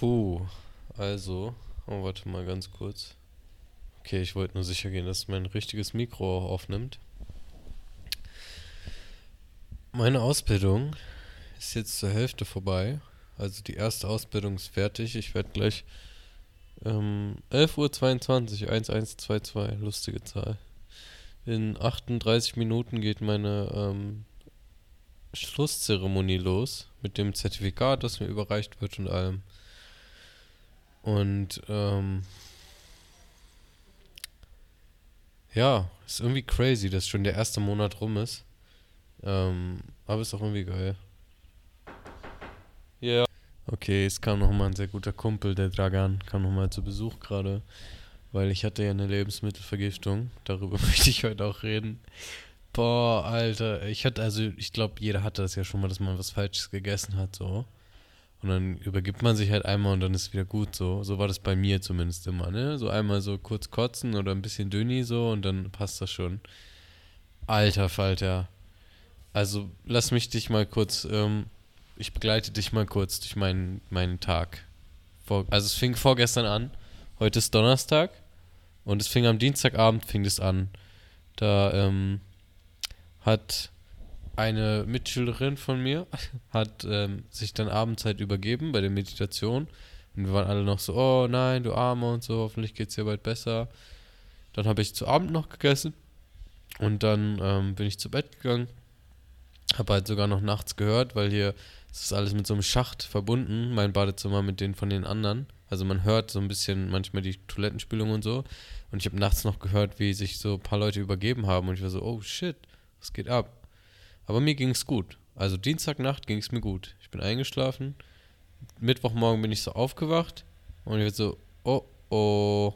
Puh, also, oh, warte mal ganz kurz. Okay, ich wollte nur sicher gehen, dass mein richtiges Mikro auch aufnimmt. Meine Ausbildung ist jetzt zur Hälfte vorbei. Also die erste Ausbildung ist fertig. Ich werde gleich ähm, 11.22 Uhr 1122, lustige Zahl. In 38 Minuten geht meine ähm, Schlusszeremonie los mit dem Zertifikat, das mir überreicht wird und allem. Und ähm, ja, ist irgendwie crazy, dass schon der erste Monat rum ist. Ähm, aber ist auch irgendwie geil. Ja. Yeah. Okay, es kam nochmal ein sehr guter Kumpel, der Dragan, kam nochmal zu Besuch gerade, weil ich hatte ja eine Lebensmittelvergiftung. Darüber möchte ich heute auch reden. Boah, Alter, ich hatte, also ich glaube, jeder hatte das ja schon mal, dass man was Falsches gegessen hat, so. Und dann übergibt man sich halt einmal und dann ist wieder gut so. So war das bei mir zumindest immer, ne? So einmal so kurz kotzen oder ein bisschen dünni so und dann passt das schon. Alter Falter. Also lass mich dich mal kurz, ähm, ich begleite dich mal kurz durch meinen, meinen Tag. Vor, also es fing vorgestern an, heute ist Donnerstag und es fing am Dienstagabend fing es an. Da ähm, hat eine Mitschülerin von mir hat ähm, sich dann abends halt übergeben bei der Meditation. Und wir waren alle noch so, oh nein, du Arme und so, hoffentlich geht es dir bald besser. Dann habe ich zu Abend noch gegessen und dann ähm, bin ich zu Bett gegangen. Habe halt sogar noch nachts gehört, weil hier ist alles mit so einem Schacht verbunden, mein Badezimmer mit den von den anderen. Also man hört so ein bisschen manchmal die Toilettenspülung und so. Und ich habe nachts noch gehört, wie sich so ein paar Leute übergeben haben. Und ich war so, oh shit, was geht ab? Aber mir ging es gut. Also Dienstagnacht ging es mir gut. Ich bin eingeschlafen. Mittwochmorgen bin ich so aufgewacht und ich war so, oh oh.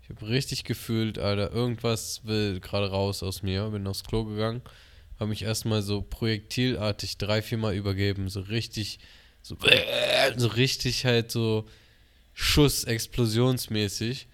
Ich habe richtig gefühlt, Alter, irgendwas will gerade raus aus mir. Bin aufs Klo gegangen, habe mich erstmal so projektilartig drei, viermal übergeben. So richtig, so, so richtig halt so Schuss, explosionsmäßig.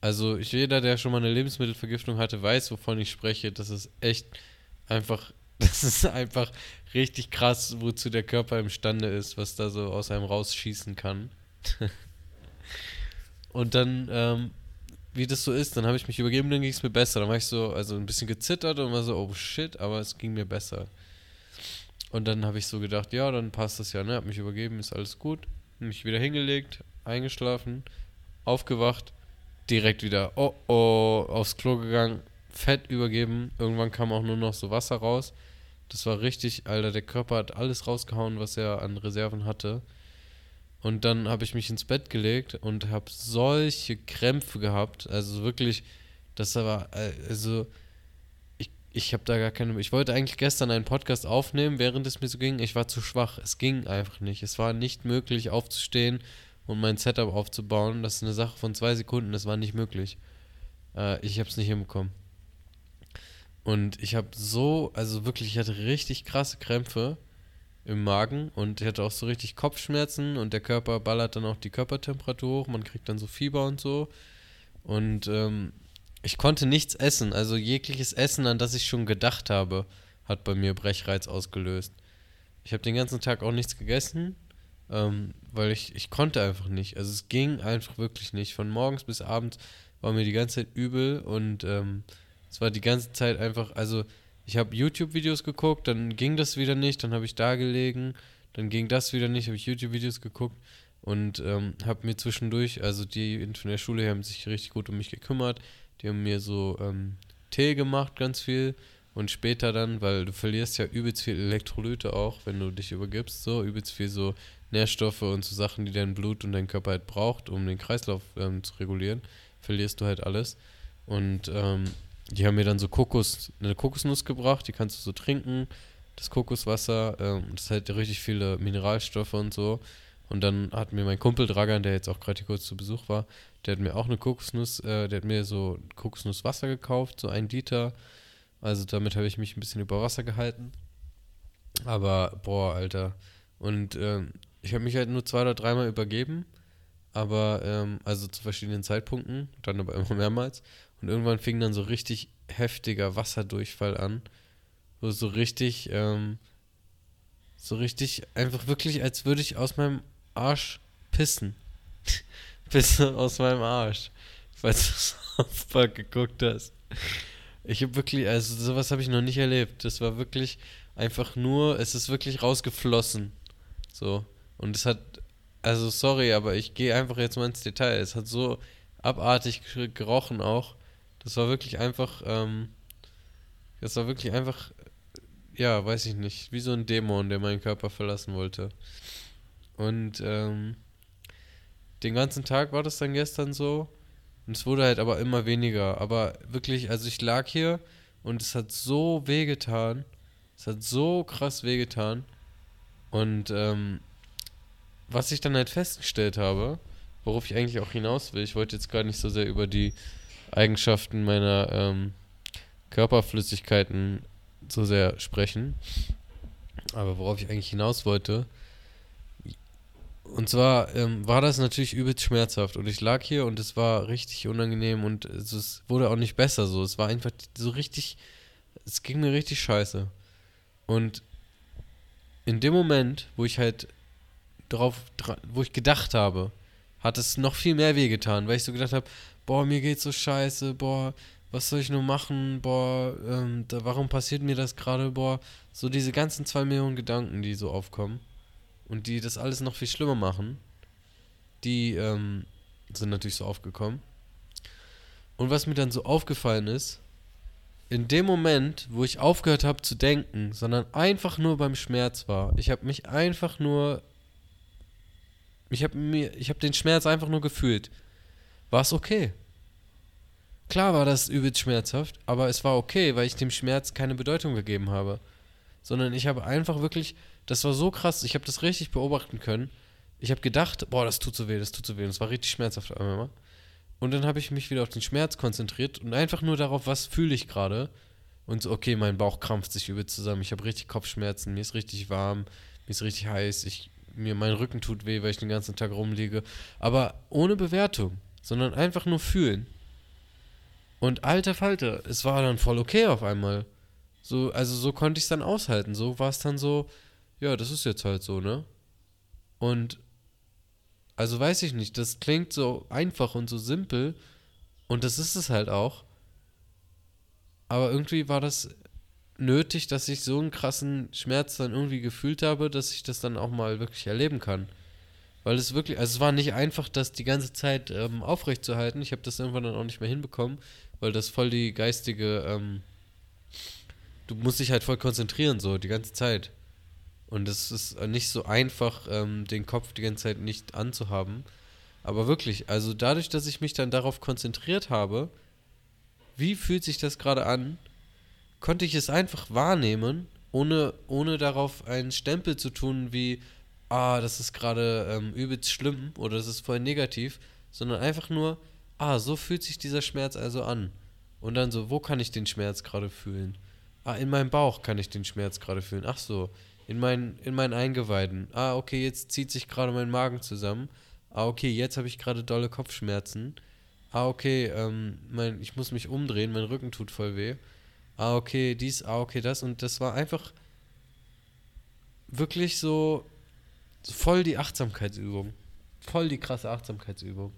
Also jeder, der schon mal eine Lebensmittelvergiftung hatte, weiß, wovon ich spreche. Das ist echt einfach das ist einfach richtig krass, wozu der Körper imstande ist, was da so aus einem rausschießen kann. und dann, ähm, wie das so ist, dann habe ich mich übergeben, dann ging es mir besser. Dann war ich so, also ein bisschen gezittert und war so, oh shit, aber es ging mir besser. Und dann habe ich so gedacht, ja, dann passt das ja, ne? Hab mich übergeben, ist alles gut. Mich wieder hingelegt, eingeschlafen, aufgewacht, direkt wieder, oh oh, aufs Klo gegangen, Fett übergeben. Irgendwann kam auch nur noch so Wasser raus. Das war richtig, Alter, der Körper hat alles rausgehauen, was er an Reserven hatte. Und dann habe ich mich ins Bett gelegt und habe solche Krämpfe gehabt. Also wirklich, das war, also ich, ich habe da gar keine. Ich wollte eigentlich gestern einen Podcast aufnehmen, während es mir so ging. Ich war zu schwach. Es ging einfach nicht. Es war nicht möglich, aufzustehen und mein Setup aufzubauen. Das ist eine Sache von zwei Sekunden. Das war nicht möglich. Äh, ich habe es nicht hinbekommen. Und ich habe so, also wirklich, ich hatte richtig krasse Krämpfe im Magen und ich hatte auch so richtig Kopfschmerzen und der Körper ballert dann auch die Körpertemperatur hoch, man kriegt dann so Fieber und so. Und ähm, ich konnte nichts essen, also jegliches Essen, an das ich schon gedacht habe, hat bei mir Brechreiz ausgelöst. Ich habe den ganzen Tag auch nichts gegessen, ähm, weil ich, ich konnte einfach nicht. Also es ging einfach wirklich nicht. Von morgens bis abends war mir die ganze Zeit übel und ähm, es war die ganze Zeit einfach, also ich habe YouTube-Videos geguckt, dann ging das wieder nicht, dann habe ich da gelegen, dann ging das wieder nicht, habe ich YouTube-Videos geguckt und ähm, habe mir zwischendurch, also die von der Schule haben sich richtig gut um mich gekümmert, die haben mir so ähm, Tee gemacht, ganz viel und später dann, weil du verlierst ja übelst viel Elektrolyte auch, wenn du dich übergibst, so übelst viel so Nährstoffe und so Sachen, die dein Blut und dein Körper halt braucht, um den Kreislauf ähm, zu regulieren, verlierst du halt alles und ähm, die haben mir dann so Kokos, eine Kokosnuss gebracht, die kannst du so trinken, das Kokoswasser, ähm, das hat richtig viele Mineralstoffe und so. Und dann hat mir mein Kumpel Dragan, der jetzt auch gerade kurz zu Besuch war, der hat mir auch eine Kokosnuss, äh, der hat mir so Kokosnusswasser gekauft, so ein Liter. Also damit habe ich mich ein bisschen über Wasser gehalten. Aber, boah, Alter. Und ähm, ich habe mich halt nur zwei oder dreimal übergeben. Aber, ähm, also zu verschiedenen Zeitpunkten, dann aber immer mehrmals. Und irgendwann fing dann so richtig heftiger Wasserdurchfall an. Wo so richtig, ähm, so richtig, einfach wirklich, als würde ich aus meinem Arsch pissen. Pisse aus meinem Arsch. Falls du South Park geguckt hast. Ich habe wirklich, also sowas habe ich noch nicht erlebt. Das war wirklich einfach nur, es ist wirklich rausgeflossen. So. Und es hat, also sorry, aber ich gehe einfach jetzt mal ins Detail. Es hat so abartig gerochen auch. Das war wirklich einfach, ähm, das war wirklich einfach, ja, weiß ich nicht, wie so ein Dämon, der meinen Körper verlassen wollte. Und ähm, den ganzen Tag war das dann gestern so. Und es wurde halt aber immer weniger. Aber wirklich, also ich lag hier und es hat so wehgetan. Es hat so krass wehgetan. Und ähm, was ich dann halt festgestellt habe, worauf ich eigentlich auch hinaus will, ich wollte jetzt gar nicht so sehr über die Eigenschaften meiner ähm, Körperflüssigkeiten so sehr sprechen. Aber worauf ich eigentlich hinaus wollte, und zwar ähm, war das natürlich übelst schmerzhaft und ich lag hier und es war richtig unangenehm und es, es, wurde auch nicht besser so. Es war einfach so richtig, es ging mir richtig scheiße. Und in dem Moment, wo ich halt drauf, wo ich gedacht habe, hat es noch viel mehr wehgetan, weil ich so gedacht habe, boah, mir geht's so scheiße, boah, was soll ich nur machen, boah, ähm, da, warum passiert mir das gerade, boah, so diese ganzen zwei Millionen Gedanken, die so aufkommen und die das alles noch viel schlimmer machen, die ähm, sind natürlich so aufgekommen. Und was mir dann so aufgefallen ist, in dem Moment, wo ich aufgehört habe zu denken, sondern einfach nur beim Schmerz war, ich habe mich einfach nur, ich habe mir, ich habe den Schmerz einfach nur gefühlt, war es okay. Klar war das übelst schmerzhaft, aber es war okay, weil ich dem Schmerz keine Bedeutung gegeben habe. Sondern ich habe einfach wirklich das war so krass, ich habe das richtig beobachten können. Ich habe gedacht, boah, das tut so weh, das tut so weh. Und es war richtig schmerzhaft einmal. Und dann habe ich mich wieder auf den Schmerz konzentriert und einfach nur darauf, was fühle ich gerade. Und so, okay, mein Bauch krampft sich übel zusammen. Ich habe richtig Kopfschmerzen, mir ist richtig warm, mir ist richtig heiß. Ich, mir, mein Rücken tut weh, weil ich den ganzen Tag rumliege. Aber ohne Bewertung, sondern einfach nur fühlen. Und alter Falter, es war dann voll okay auf einmal. So, also so konnte ich es dann aushalten. So war es dann so, ja, das ist jetzt halt so, ne? Und also weiß ich nicht, das klingt so einfach und so simpel und das ist es halt auch. Aber irgendwie war das nötig, dass ich so einen krassen Schmerz dann irgendwie gefühlt habe, dass ich das dann auch mal wirklich erleben kann. Weil es wirklich, also es war nicht einfach, das die ganze Zeit ähm, aufrechtzuerhalten. Ich habe das irgendwann dann auch nicht mehr hinbekommen, weil das voll die geistige, ähm, du musst dich halt voll konzentrieren, so die ganze Zeit. Und es ist nicht so einfach, ähm, den Kopf die ganze Zeit nicht anzuhaben. Aber wirklich, also dadurch, dass ich mich dann darauf konzentriert habe, wie fühlt sich das gerade an, konnte ich es einfach wahrnehmen, ohne, ohne darauf einen Stempel zu tun wie, ah, das ist gerade ähm, übelst schlimm oder das ist voll negativ, sondern einfach nur, ah, so fühlt sich dieser Schmerz also an. Und dann so, wo kann ich den Schmerz gerade fühlen? Ah, in meinem Bauch kann ich den Schmerz gerade fühlen. Ach so, in, mein, in meinen Eingeweiden. Ah, okay, jetzt zieht sich gerade mein Magen zusammen. Ah, okay, jetzt habe ich gerade dolle Kopfschmerzen. Ah, okay, ähm, mein, ich muss mich umdrehen, mein Rücken tut voll weh. Ah, okay, dies, ah, okay, das. Und das war einfach wirklich so voll die Achtsamkeitsübung. Voll die krasse Achtsamkeitsübung.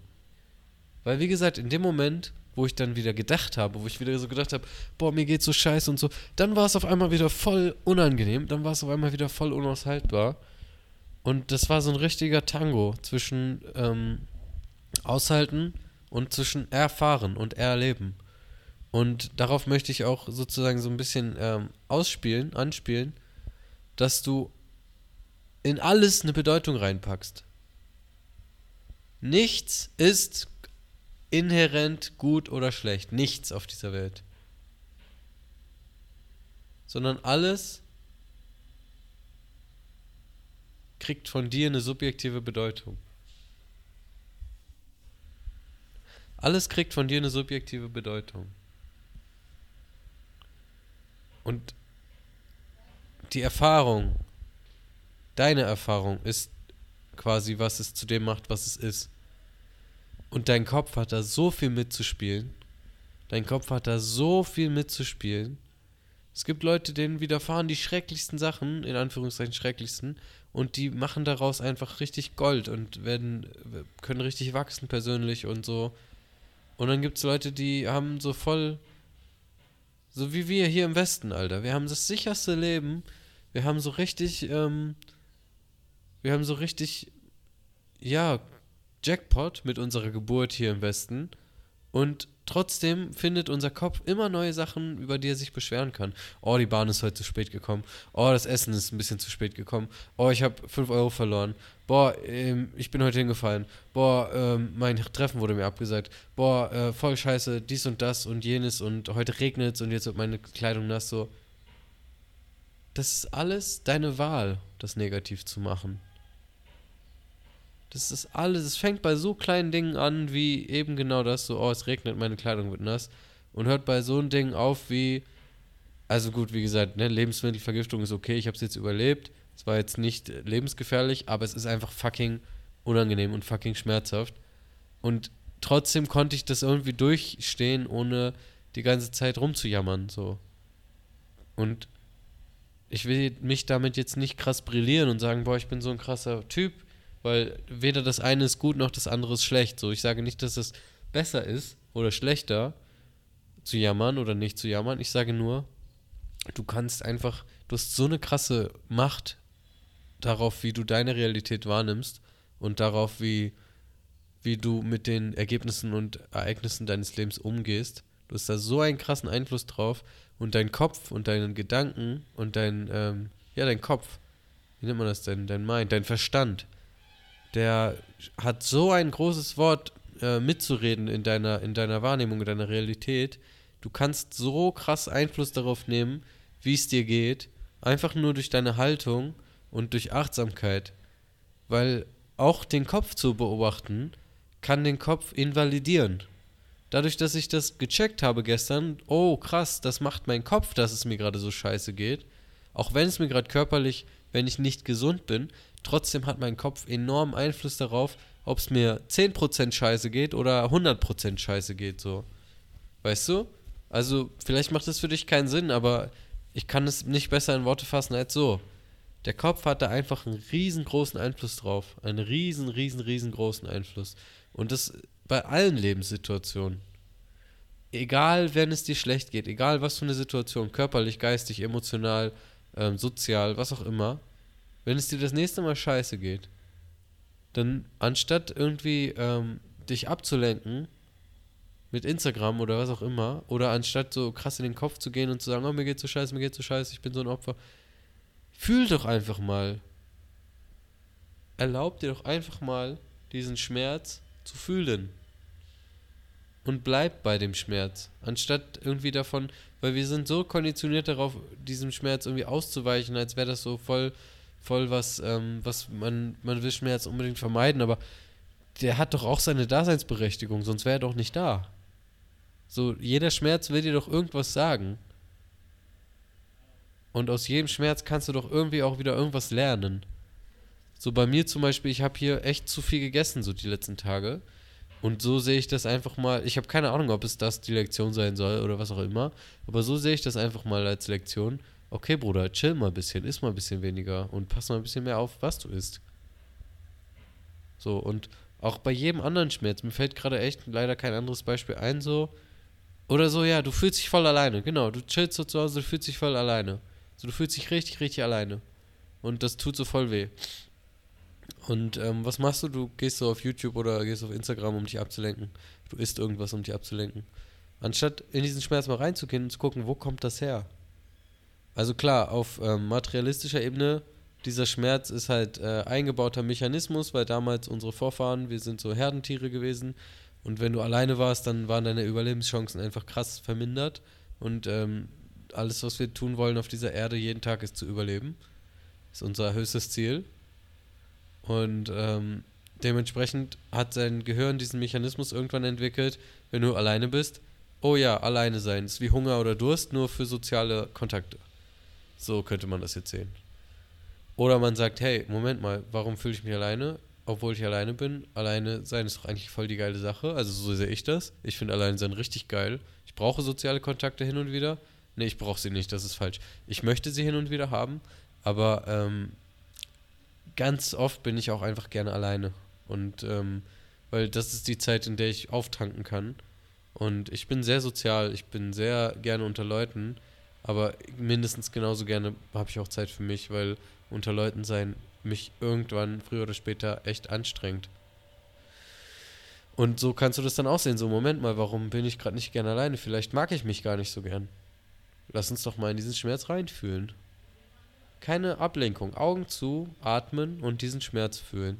Weil, wie gesagt, in dem Moment wo ich dann wieder gedacht habe, wo ich wieder so gedacht habe, boah, mir geht's so scheiße und so, dann war es auf einmal wieder voll unangenehm, dann war es auf einmal wieder voll unaushaltbar. Und das war so ein richtiger Tango zwischen ähm, Aushalten und zwischen Erfahren und Erleben. Und darauf möchte ich auch sozusagen so ein bisschen ähm, ausspielen, anspielen, dass du in alles eine Bedeutung reinpackst. Nichts ist inhärent gut oder schlecht. Nichts auf dieser Welt. Sondern alles kriegt von dir eine subjektive Bedeutung. Alles kriegt von dir eine subjektive Bedeutung. Und die Erfahrung, deine Erfahrung ist quasi, was es zu dem macht, was es ist. Und dein Kopf hat da so viel mitzuspielen. Dein Kopf hat da so viel mitzuspielen. Es gibt Leute, denen widerfahren die schrecklichsten Sachen, in Anführungszeichen schrecklichsten, und die machen daraus einfach richtig Gold und werden, können richtig wachsen persönlich und so. Und dann gibt es Leute, die haben so voll, so wie wir hier im Westen, Alter. Wir haben das sicherste Leben. Wir haben so richtig, ähm, wir haben so richtig, ja, Jackpot mit unserer Geburt hier im Westen. Und trotzdem findet unser Kopf immer neue Sachen, über die er sich beschweren kann. Oh, die Bahn ist heute zu spät gekommen. Oh, das Essen ist ein bisschen zu spät gekommen. Oh, ich habe 5 Euro verloren. Boah, ähm, ich bin heute hingefallen. Boah, ähm, mein Treffen wurde mir abgesagt. Boah, äh, voll scheiße, dies und das und jenes und heute regnet es und jetzt wird meine Kleidung nass. So. Das ist alles deine Wahl, das negativ zu machen. Das ist alles, es fängt bei so kleinen Dingen an, wie eben genau das, so, oh, es regnet, meine Kleidung wird nass. Und hört bei so einem Ding auf wie, also gut, wie gesagt, ne, Lebensmittelvergiftung ist okay, ich habe es jetzt überlebt. Es war jetzt nicht lebensgefährlich, aber es ist einfach fucking unangenehm und fucking schmerzhaft. Und trotzdem konnte ich das irgendwie durchstehen, ohne die ganze Zeit rumzujammern, so. Und ich will mich damit jetzt nicht krass brillieren und sagen, boah, ich bin so ein krasser Typ weil weder das eine ist gut noch das andere ist schlecht. So, ich sage nicht, dass es besser ist oder schlechter zu jammern oder nicht zu jammern. Ich sage nur, du kannst einfach, du hast so eine krasse Macht darauf, wie du deine Realität wahrnimmst und darauf, wie, wie du mit den Ergebnissen und Ereignissen deines Lebens umgehst. Du hast da so einen krassen Einfluss drauf und dein Kopf und deinen Gedanken und dein, ähm, ja, dein Kopf, wie nennt man das denn? Dein Mind, dein Verstand der hat so ein großes Wort äh, mitzureden in deiner, in deiner Wahrnehmung, in deiner Realität. Du kannst so krass Einfluss darauf nehmen, wie es dir geht, einfach nur durch deine Haltung und durch Achtsamkeit. Weil auch den Kopf zu beobachten, kann den Kopf invalidieren. Dadurch, dass ich das gecheckt habe gestern, oh krass, das macht mein Kopf, dass es mir gerade so scheiße geht. Auch wenn es mir gerade körperlich, wenn ich nicht gesund bin, trotzdem hat mein Kopf enormen Einfluss darauf, ob es mir 10% scheiße geht oder 100% scheiße geht, so. Weißt du? Also, vielleicht macht das für dich keinen Sinn, aber ich kann es nicht besser in Worte fassen als so. Der Kopf hat da einfach einen riesengroßen Einfluss drauf. Einen riesen, riesen, riesengroßen Einfluss. Und das bei allen Lebenssituationen. Egal, wenn es dir schlecht geht, egal was für eine Situation, körperlich, geistig, emotional, ähm, sozial, was auch immer, wenn es dir das nächste Mal scheiße geht, dann anstatt irgendwie ähm, dich abzulenken mit Instagram oder was auch immer, oder anstatt so krass in den Kopf zu gehen und zu sagen, oh, mir geht's so scheiße, mir geht's so scheiße, ich bin so ein Opfer, fühl doch einfach mal. Erlaub dir doch einfach mal, diesen Schmerz zu fühlen. Und bleib bei dem Schmerz. Anstatt irgendwie davon, weil wir sind so konditioniert darauf, diesem Schmerz irgendwie auszuweichen, als wäre das so voll voll was, ähm, was man, man will Schmerz unbedingt vermeiden, aber der hat doch auch seine Daseinsberechtigung, sonst wäre er doch nicht da. So, jeder Schmerz will dir doch irgendwas sagen. Und aus jedem Schmerz kannst du doch irgendwie auch wieder irgendwas lernen. So bei mir zum Beispiel, ich habe hier echt zu viel gegessen, so die letzten Tage. Und so sehe ich das einfach mal. Ich habe keine Ahnung, ob es das die Lektion sein soll oder was auch immer. Aber so sehe ich das einfach mal als Lektion okay, Bruder, chill mal ein bisschen, iss mal ein bisschen weniger und pass mal ein bisschen mehr auf, was du isst. So, und auch bei jedem anderen Schmerz, mir fällt gerade echt leider kein anderes Beispiel ein, so. Oder so, ja, du fühlst dich voll alleine, genau, du chillst so zu Hause, du fühlst dich voll alleine. So, du fühlst dich richtig, richtig alleine. Und das tut so voll weh. Und ähm, was machst du? Du gehst so auf YouTube oder gehst auf Instagram, um dich abzulenken. Du isst irgendwas, um dich abzulenken. Anstatt in diesen Schmerz mal reinzugehen und zu gucken, wo kommt das her? Also klar, auf ähm, materialistischer Ebene, dieser Schmerz ist halt äh, eingebauter Mechanismus, weil damals unsere Vorfahren, wir sind so Herdentiere gewesen und wenn du alleine warst, dann waren deine Überlebenschancen einfach krass vermindert und ähm, alles, was wir tun wollen auf dieser Erde jeden Tag, ist zu überleben. Ist unser höchstes Ziel. Und ähm, dementsprechend hat sein Gehirn diesen Mechanismus irgendwann entwickelt, wenn du alleine bist. Oh ja, alleine sein. Ist wie Hunger oder Durst, nur für soziale Kontakte. So könnte man das jetzt sehen. Oder man sagt, hey, Moment mal, warum fühle ich mich alleine, obwohl ich alleine bin? Alleine sein ist doch eigentlich voll die geile Sache. Also so sehe ich das. Ich finde alleine sein richtig geil. Ich brauche soziale Kontakte hin und wieder. Nee, ich brauche sie nicht, das ist falsch. Ich möchte sie hin und wieder haben, aber ähm, ganz oft bin ich auch einfach gerne alleine. Und ähm, weil das ist die Zeit, in der ich auftanken kann. Und ich bin sehr sozial, ich bin sehr gerne unter Leuten, aber mindestens genauso gerne habe ich auch Zeit für mich, weil unter Leuten sein mich irgendwann früher oder später echt anstrengt. Und so kannst du das dann auch sehen. So, Moment mal, warum bin ich gerade nicht gern alleine? Vielleicht mag ich mich gar nicht so gern. Lass uns doch mal in diesen Schmerz reinfühlen. Keine Ablenkung. Augen zu, atmen und diesen Schmerz fühlen.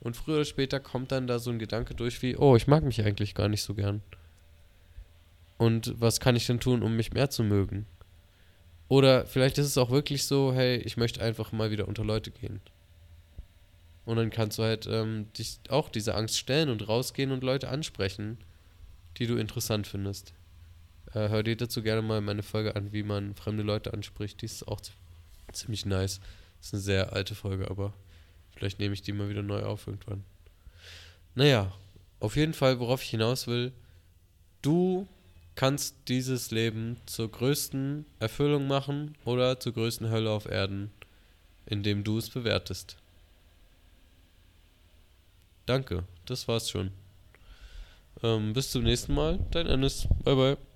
Und früher oder später kommt dann da so ein Gedanke durch wie, oh, ich mag mich eigentlich gar nicht so gern. Und was kann ich denn tun, um mich mehr zu mögen? Oder vielleicht ist es auch wirklich so, hey, ich möchte einfach mal wieder unter Leute gehen. Und dann kannst du halt ähm, dich auch diese Angst stellen und rausgehen und Leute ansprechen, die du interessant findest. Äh, hör dir dazu gerne mal meine Folge an, wie man fremde Leute anspricht. Die ist auch ziemlich nice. Ist eine sehr alte Folge, aber vielleicht nehme ich die mal wieder neu auf irgendwann. Naja, auf jeden Fall, worauf ich hinaus will, du kannst dieses Leben zur größten Erfüllung machen oder zur größten Hölle auf Erden, indem du es bewertest. Danke, das war's schon. Ähm, bis zum nächsten Mal, dein Ennis. Bye bye.